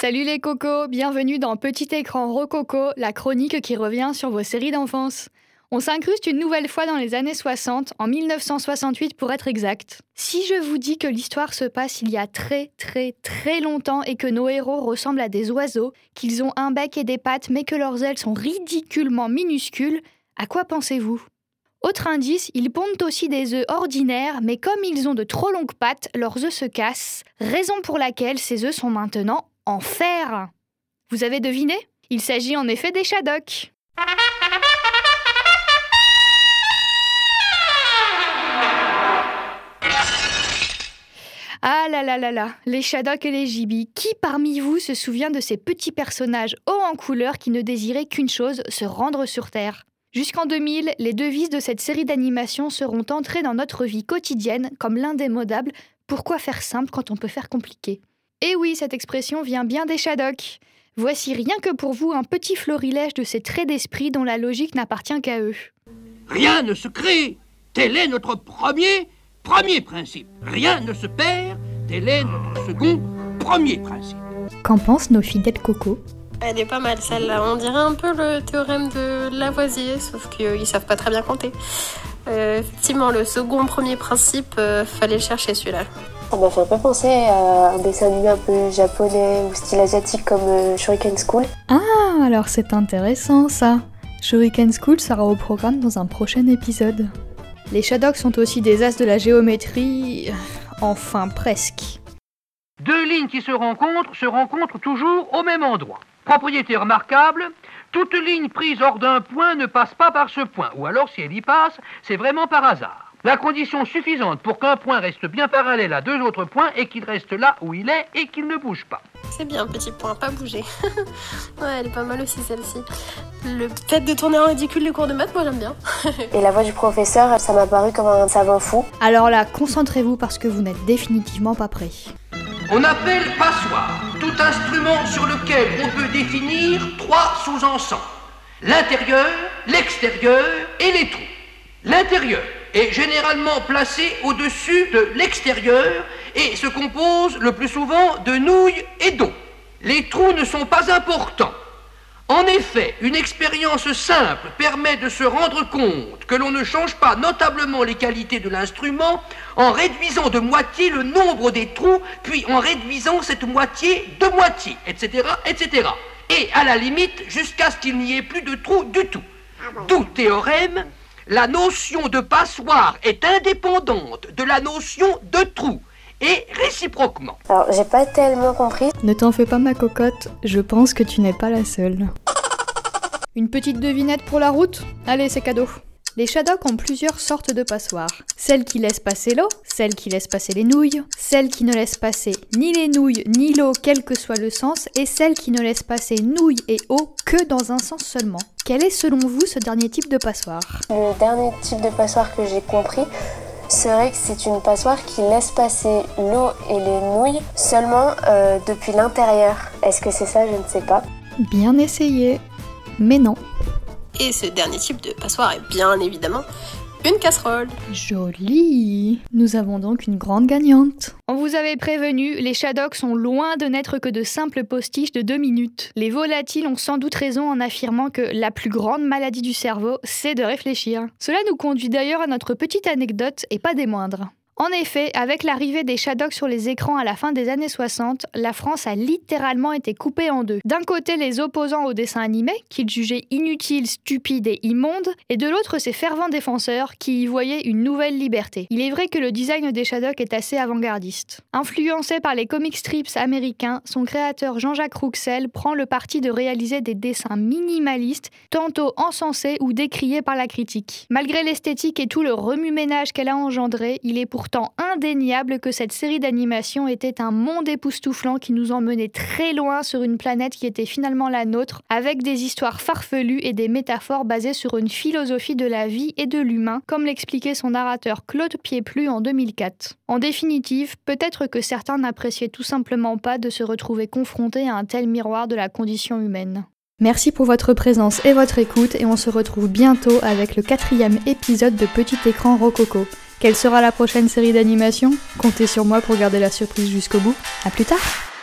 Salut les cocos, bienvenue dans Petit écran Rococo, la chronique qui revient sur vos séries d'enfance. On s'incruste une nouvelle fois dans les années 60, en 1968 pour être exact. Si je vous dis que l'histoire se passe il y a très très très longtemps et que nos héros ressemblent à des oiseaux, qu'ils ont un bec et des pattes mais que leurs ailes sont ridiculement minuscules, à quoi pensez-vous? Autre indice, ils pondent aussi des œufs ordinaires, mais comme ils ont de trop longues pattes, leurs œufs se cassent, raison pour laquelle ces œufs sont maintenant en fer. Vous avez deviné? Il s'agit en effet des Shadocks. Ah là là là là, les Shadocks et les Gibis, qui parmi vous se souvient de ces petits personnages hauts en couleur qui ne désiraient qu'une chose, se rendre sur Terre? Jusqu'en 2000, les devises de cette série d'animation seront entrées dans notre vie quotidienne comme l'indémodable Pourquoi faire simple quand on peut faire compliqué? Et oui, cette expression vient bien des Shadocks. Voici rien que pour vous un petit florilège de ces traits d'esprit dont la logique n'appartient qu'à eux. Rien ne se crée, tel est notre premier, premier principe. Rien ne se perd, tel est notre second, premier principe. Qu'en pensent nos fidèles cocos? Elle est pas mal celle-là. On dirait un peu le théorème de Lavoisier, sauf qu'ils savent pas très bien compter. Euh, effectivement, le second premier principe, euh, fallait le chercher celui-là. Ça m'a fait un peu penser à un dessin animé un peu japonais ou style asiatique comme euh, Shuriken School. Ah, alors c'est intéressant ça. Shuriken School sera au programme dans un prochain épisode. Les Shadocks sont aussi des as de la géométrie. Enfin, presque. Deux lignes qui se rencontrent se rencontrent toujours au même endroit. Propriété remarquable, toute ligne prise hors d'un point ne passe pas par ce point, ou alors si elle y passe, c'est vraiment par hasard. La condition suffisante pour qu'un point reste bien parallèle à deux autres points est qu'il reste là où il est et qu'il ne bouge pas. C'est bien, petit point, pas bouger. ouais, elle est pas mal aussi celle-ci. Le fait de tourner en ridicule les cours de maths, moi j'aime bien. et la voix du professeur, ça m'a paru comme un savant fou. Alors là, concentrez-vous parce que vous n'êtes définitivement pas prêt. On appelle passoire tout instrument sur lequel on peut définir trois sous-ensembles. L'intérieur, l'extérieur et les trous. L'intérieur est généralement placé au-dessus de l'extérieur et se compose le plus souvent de nouilles et d'eau. Les trous ne sont pas importants. En effet, une expérience simple permet de se rendre compte que l'on ne change pas notablement les qualités de l'instrument en réduisant de moitié le nombre des trous, puis en réduisant cette moitié de moitié, etc., etc. Et à la limite, jusqu'à ce qu'il n'y ait plus de trous du tout. D'où théorème, la notion de passoire est indépendante de la notion de trou et réciproquement. Alors, j'ai pas tellement compris. Ne t'en fais pas ma cocotte, je pense que tu n'es pas la seule. Une petite devinette pour la route? Allez, c'est cadeau. Les Shadocks ont plusieurs sortes de passoires. Celles qui laissent passer l'eau, celles qui laissent passer les nouilles, celles qui ne laissent passer ni les nouilles ni l'eau quel que soit le sens, et celles qui ne laissent passer nouilles et eau que dans un sens seulement. Quel est selon vous ce dernier type de passoire? Le dernier type de passoire que j'ai compris, c'est vrai que c'est une passoire qui laisse passer l'eau et les nouilles seulement euh, depuis l'intérieur. Est-ce que c'est ça? Je ne sais pas. Bien essayé, mais non. Et ce dernier type de passoire est bien évidemment une casserole. Joli Nous avons donc une grande gagnante. On vous avait prévenu, les Shadocks sont loin de n'être que de simples postiches de deux minutes. Les volatiles ont sans doute raison en affirmant que la plus grande maladie du cerveau, c'est de réfléchir. Cela nous conduit d'ailleurs à notre petite anecdote, et pas des moindres. En effet, avec l'arrivée des Shadocks sur les écrans à la fin des années 60, la France a littéralement été coupée en deux. D'un côté, les opposants au dessin animé, qu'ils jugeaient inutiles, stupides et immondes, et de l'autre, ses fervents défenseurs, qui y voyaient une nouvelle liberté. Il est vrai que le design des Shadocks est assez avant-gardiste. Influencé par les comic strips américains, son créateur Jean-Jacques Rouxel prend le parti de réaliser des dessins minimalistes, tantôt encensés ou décriés par la critique. Malgré l'esthétique et tout le remue-ménage qu'elle a engendré, il est pourtant indéniable que cette série d'animation était un monde époustouflant qui nous emmenait très loin sur une planète qui était finalement la nôtre, avec des histoires farfelues et des métaphores basées sur une philosophie de la vie et de l'humain, comme l'expliquait son narrateur Claude Pieplu en 2004. En définitive, peut-être que certains n'appréciaient tout simplement pas de se retrouver confrontés à un tel miroir de la condition humaine. Merci pour votre présence et votre écoute et on se retrouve bientôt avec le quatrième épisode de Petit écran Rococo. Quelle sera la prochaine série d'animation? Comptez sur moi pour garder la surprise jusqu'au bout. A plus tard